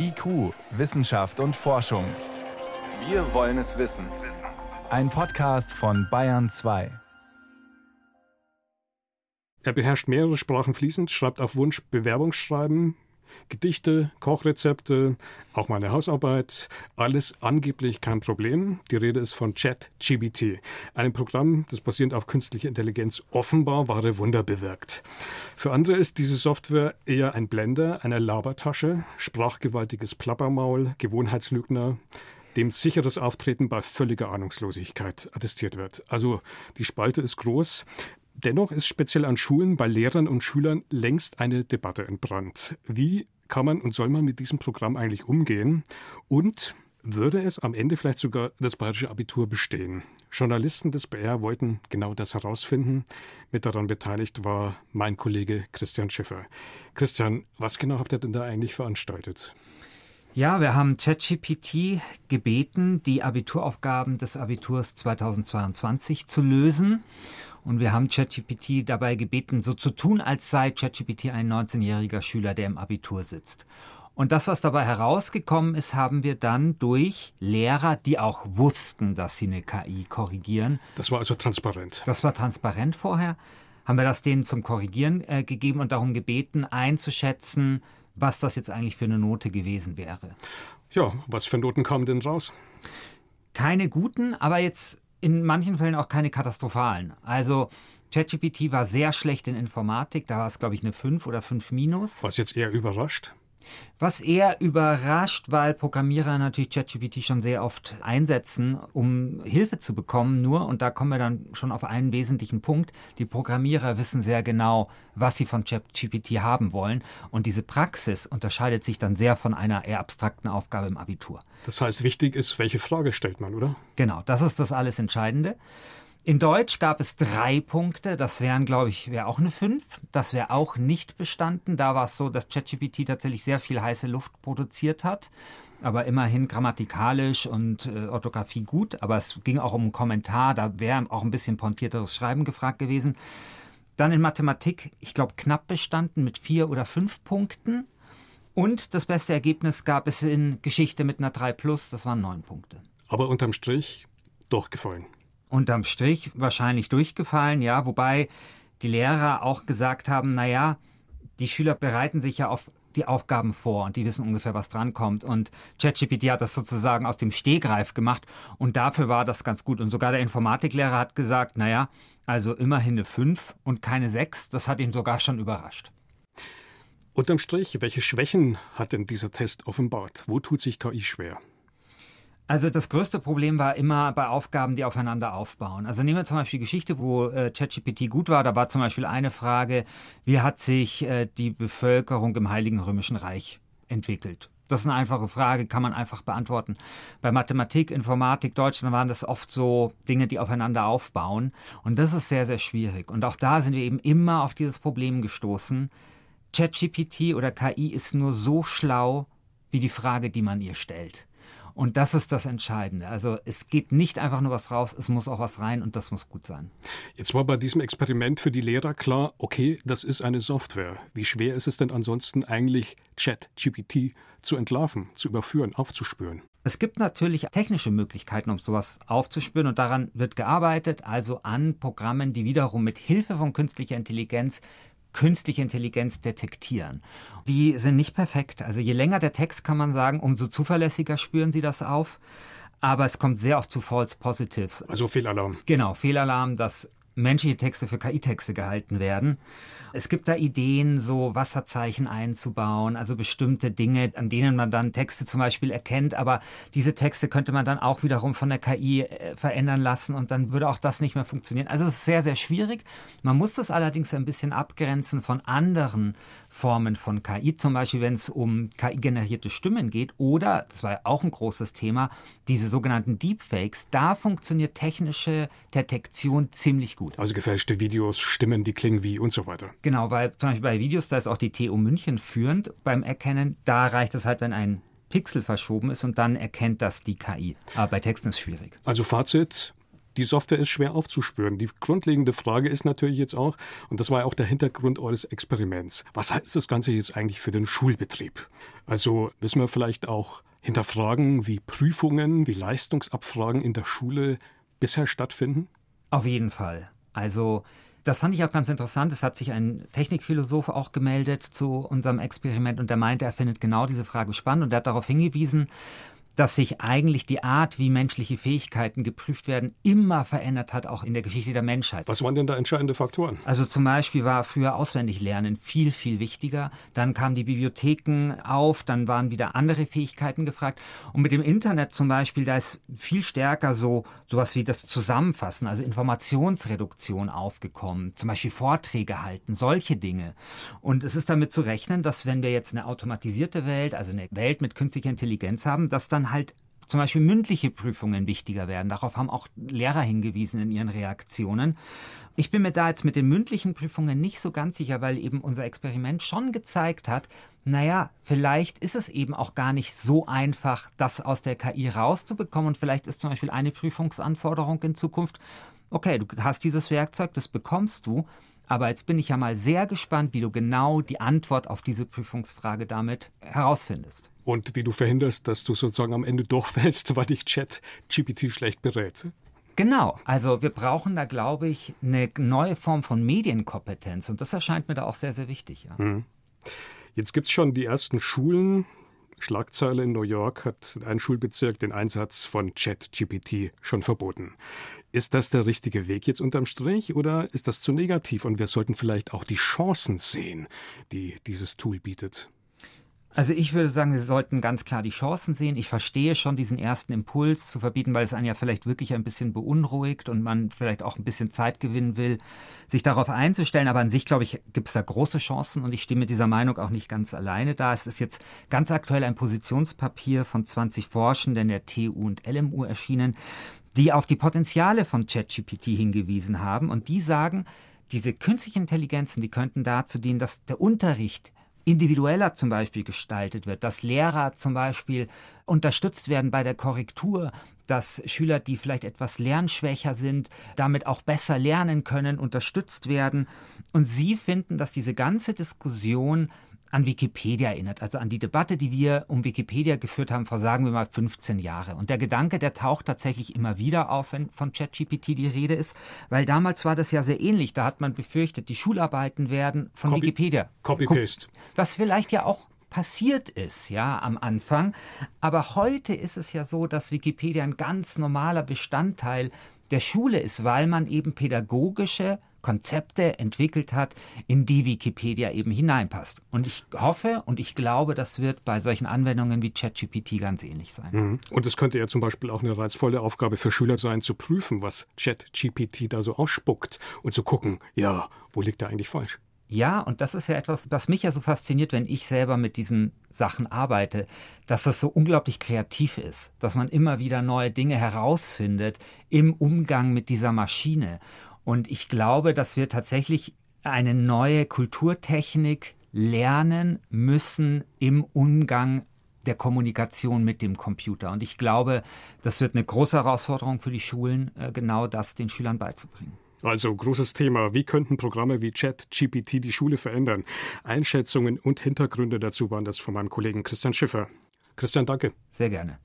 IQ, Wissenschaft und Forschung. Wir wollen es wissen. Ein Podcast von Bayern 2. Er beherrscht mehrere Sprachen fließend, schreibt auf Wunsch Bewerbungsschreiben, Gedichte, Kochrezepte, auch meine Hausarbeit, alles angeblich kein Problem. Die Rede ist von ChatGBT, einem Programm, das basierend auf künstlicher Intelligenz offenbar wahre Wunder bewirkt. Für andere ist diese Software eher ein Blender, eine Labertasche, sprachgewaltiges Plappermaul, Gewohnheitslügner, dem sicheres Auftreten bei völliger Ahnungslosigkeit attestiert wird. Also die Spalte ist groß. Dennoch ist speziell an Schulen bei Lehrern und Schülern längst eine Debatte entbrannt. Wie kann man und soll man mit diesem Programm eigentlich umgehen? Und würde es am Ende vielleicht sogar das bayerische Abitur bestehen? Journalisten des BR wollten genau das herausfinden. Mit daran beteiligt war mein Kollege Christian Schiffer. Christian, was genau habt ihr denn da eigentlich veranstaltet? Ja, wir haben ChatGPT gebeten, die Abituraufgaben des Abiturs 2022 zu lösen. Und wir haben ChatGPT dabei gebeten, so zu tun, als sei ChatGPT ein 19-jähriger Schüler, der im Abitur sitzt. Und das, was dabei herausgekommen ist, haben wir dann durch Lehrer, die auch wussten, dass sie eine KI korrigieren. Das war also transparent. Das war transparent vorher. Haben wir das denen zum Korrigieren äh, gegeben und darum gebeten, einzuschätzen, was das jetzt eigentlich für eine Note gewesen wäre. Ja, was für Noten kamen denn raus? Keine guten, aber jetzt in manchen Fällen auch keine katastrophalen. Also ChatGPT war sehr schlecht in Informatik, da war es, glaube ich, eine 5 oder 5 minus. Was jetzt eher überrascht? Was eher überrascht, weil Programmierer natürlich ChatGPT schon sehr oft einsetzen, um Hilfe zu bekommen. Nur, und da kommen wir dann schon auf einen wesentlichen Punkt, die Programmierer wissen sehr genau, was sie von ChatGPT haben wollen. Und diese Praxis unterscheidet sich dann sehr von einer eher abstrakten Aufgabe im Abitur. Das heißt, wichtig ist, welche Frage stellt man, oder? Genau, das ist das alles Entscheidende. In Deutsch gab es drei Punkte. Das wären, glaube ich, wäre auch eine fünf. Das wäre auch nicht bestanden. Da war es so, dass ChatGPT tatsächlich sehr viel heiße Luft produziert hat. Aber immerhin grammatikalisch und äh, Orthographie gut. Aber es ging auch um einen Kommentar. Da wäre auch ein bisschen pointierteres Schreiben gefragt gewesen. Dann in Mathematik, ich glaube, knapp bestanden mit vier oder fünf Punkten. Und das beste Ergebnis gab es in Geschichte mit einer 3 plus, das waren neun Punkte. Aber unterm Strich doch gefallen unterm Strich wahrscheinlich durchgefallen, ja, wobei die Lehrer auch gesagt haben, naja, die Schüler bereiten sich ja auf die Aufgaben vor und die wissen ungefähr, was drankommt. Und ChatGPT hat das sozusagen aus dem Stehgreif gemacht und dafür war das ganz gut. Und sogar der Informatiklehrer hat gesagt, naja, also immerhin eine 5 und keine 6, das hat ihn sogar schon überrascht. Unterm Strich, welche Schwächen hat denn dieser Test offenbart? Wo tut sich KI schwer? Also das größte Problem war immer bei Aufgaben, die aufeinander aufbauen. Also nehmen wir zum Beispiel Geschichte, wo äh, ChatGPT gut war. Da war zum Beispiel eine Frage, wie hat sich äh, die Bevölkerung im Heiligen Römischen Reich entwickelt? Das ist eine einfache Frage, kann man einfach beantworten. Bei Mathematik, Informatik, Deutsch, dann waren das oft so Dinge, die aufeinander aufbauen. Und das ist sehr, sehr schwierig. Und auch da sind wir eben immer auf dieses Problem gestoßen. ChatGPT oder KI ist nur so schlau wie die Frage, die man ihr stellt. Und das ist das Entscheidende. Also es geht nicht einfach nur was raus, es muss auch was rein und das muss gut sein. Jetzt war bei diesem Experiment für die Lehrer klar, okay, das ist eine Software. Wie schwer ist es denn ansonsten eigentlich, Chat-GPT zu entlarven, zu überführen, aufzuspüren? Es gibt natürlich technische Möglichkeiten, um sowas aufzuspüren und daran wird gearbeitet, also an Programmen, die wiederum mit Hilfe von künstlicher Intelligenz künstliche Intelligenz detektieren. Die sind nicht perfekt. Also je länger der Text, kann man sagen, umso zuverlässiger spüren sie das auf. Aber es kommt sehr oft zu False Positives. Also Fehlalarm. Genau, Fehlalarm, dass menschliche Texte für KI-Texte gehalten werden. Es gibt da Ideen, so Wasserzeichen einzubauen, also bestimmte Dinge, an denen man dann Texte zum Beispiel erkennt, aber diese Texte könnte man dann auch wiederum von der KI äh, verändern lassen und dann würde auch das nicht mehr funktionieren. Also es ist sehr, sehr schwierig. Man muss das allerdings ein bisschen abgrenzen von anderen Formen von KI, zum Beispiel wenn es um KI-generierte Stimmen geht oder, das war auch ein großes Thema, diese sogenannten Deepfakes, da funktioniert technische Detektion ziemlich gut. Also gefälschte Videos, Stimmen, die klingen wie und so weiter. Genau, weil zum Beispiel bei Videos, da ist auch die TU München führend beim Erkennen. Da reicht es halt, wenn ein Pixel verschoben ist und dann erkennt das die KI. Aber bei Texten ist es schwierig. Also Fazit, die Software ist schwer aufzuspüren. Die grundlegende Frage ist natürlich jetzt auch, und das war ja auch der Hintergrund eures Experiments, was heißt das Ganze jetzt eigentlich für den Schulbetrieb? Also müssen wir vielleicht auch hinterfragen, wie Prüfungen, wie Leistungsabfragen in der Schule bisher stattfinden? Auf jeden Fall. Also das fand ich auch ganz interessant. Es hat sich ein Technikphilosoph auch gemeldet zu unserem Experiment und der meinte, er findet genau diese Frage spannend und er hat darauf hingewiesen, dass sich eigentlich die Art, wie menschliche Fähigkeiten geprüft werden, immer verändert hat, auch in der Geschichte der Menschheit. Was waren denn da entscheidende Faktoren? Also zum Beispiel war früher Auswendiglernen viel, viel wichtiger. Dann kamen die Bibliotheken auf, dann waren wieder andere Fähigkeiten gefragt. Und mit dem Internet zum Beispiel, da ist viel stärker so sowas wie das Zusammenfassen, also Informationsreduktion aufgekommen. Zum Beispiel Vorträge halten, solche Dinge. Und es ist damit zu rechnen, dass wenn wir jetzt eine automatisierte Welt, also eine Welt mit künstlicher Intelligenz haben, dass dann halt zum Beispiel mündliche Prüfungen wichtiger werden. Darauf haben auch Lehrer hingewiesen in ihren Reaktionen. Ich bin mir da jetzt mit den mündlichen Prüfungen nicht so ganz sicher, weil eben unser Experiment schon gezeigt hat, naja, vielleicht ist es eben auch gar nicht so einfach, das aus der KI rauszubekommen. Und vielleicht ist zum Beispiel eine Prüfungsanforderung in Zukunft, okay, du hast dieses Werkzeug, das bekommst du, aber jetzt bin ich ja mal sehr gespannt, wie du genau die Antwort auf diese Prüfungsfrage damit herausfindest. Und wie du verhinderst, dass du sozusagen am Ende durchfällst, weil dich Chat GPT schlecht berät. Genau, also wir brauchen da, glaube ich, eine neue Form von Medienkompetenz und das erscheint mir da auch sehr, sehr wichtig. Ja. Mhm. Jetzt gibt es schon die ersten Schulen. Schlagzeile in New York hat ein Schulbezirk den Einsatz von ChatGPT schon verboten. Ist das der richtige Weg jetzt unterm Strich oder ist das zu negativ und wir sollten vielleicht auch die Chancen sehen, die dieses Tool bietet? Also ich würde sagen, wir sollten ganz klar die Chancen sehen. Ich verstehe schon diesen ersten Impuls zu verbieten, weil es einen ja vielleicht wirklich ein bisschen beunruhigt und man vielleicht auch ein bisschen Zeit gewinnen will, sich darauf einzustellen. Aber an sich, glaube ich, gibt es da große Chancen und ich stehe mit dieser Meinung auch nicht ganz alleine da. Es ist jetzt ganz aktuell ein Positionspapier von 20 Forschenden der TU und LMU erschienen, die auf die Potenziale von ChatGPT hingewiesen haben und die sagen, diese künstlichen Intelligenzen, die könnten dazu dienen, dass der Unterricht individueller zum Beispiel gestaltet wird, dass Lehrer zum Beispiel unterstützt werden bei der Korrektur, dass Schüler, die vielleicht etwas lernschwächer sind, damit auch besser lernen können, unterstützt werden. Und sie finden, dass diese ganze Diskussion an Wikipedia erinnert, also an die Debatte, die wir um Wikipedia geführt haben vor, sagen wir mal, 15 Jahre. Und der Gedanke, der taucht tatsächlich immer wieder auf, wenn von ChatGPT die Rede ist, weil damals war das ja sehr ähnlich. Da hat man befürchtet, die Schularbeiten werden von Copy, Wikipedia. Copy-Paste. Was vielleicht ja auch passiert ist, ja, am Anfang. Aber heute ist es ja so, dass Wikipedia ein ganz normaler Bestandteil der Schule ist, weil man eben pädagogische Konzepte entwickelt hat, in die Wikipedia eben hineinpasst. Und ich hoffe und ich glaube, das wird bei solchen Anwendungen wie ChatGPT ganz ähnlich sein. Mhm. Und es könnte ja zum Beispiel auch eine reizvolle Aufgabe für Schüler sein, zu prüfen, was ChatGPT da so ausspuckt und zu gucken, ja, wo liegt da eigentlich falsch? Ja, und das ist ja etwas, was mich ja so fasziniert, wenn ich selber mit diesen Sachen arbeite, dass das so unglaublich kreativ ist, dass man immer wieder neue Dinge herausfindet im Umgang mit dieser Maschine. Und ich glaube, dass wir tatsächlich eine neue Kulturtechnik lernen müssen im Umgang der Kommunikation mit dem Computer. Und ich glaube, das wird eine große Herausforderung für die Schulen, äh, genau das den Schülern beizubringen. Also großes Thema. Wie könnten Programme wie ChatGPT die Schule verändern? Einschätzungen und Hintergründe dazu waren das von meinem Kollegen Christian Schiffer. Christian, danke. Sehr gerne.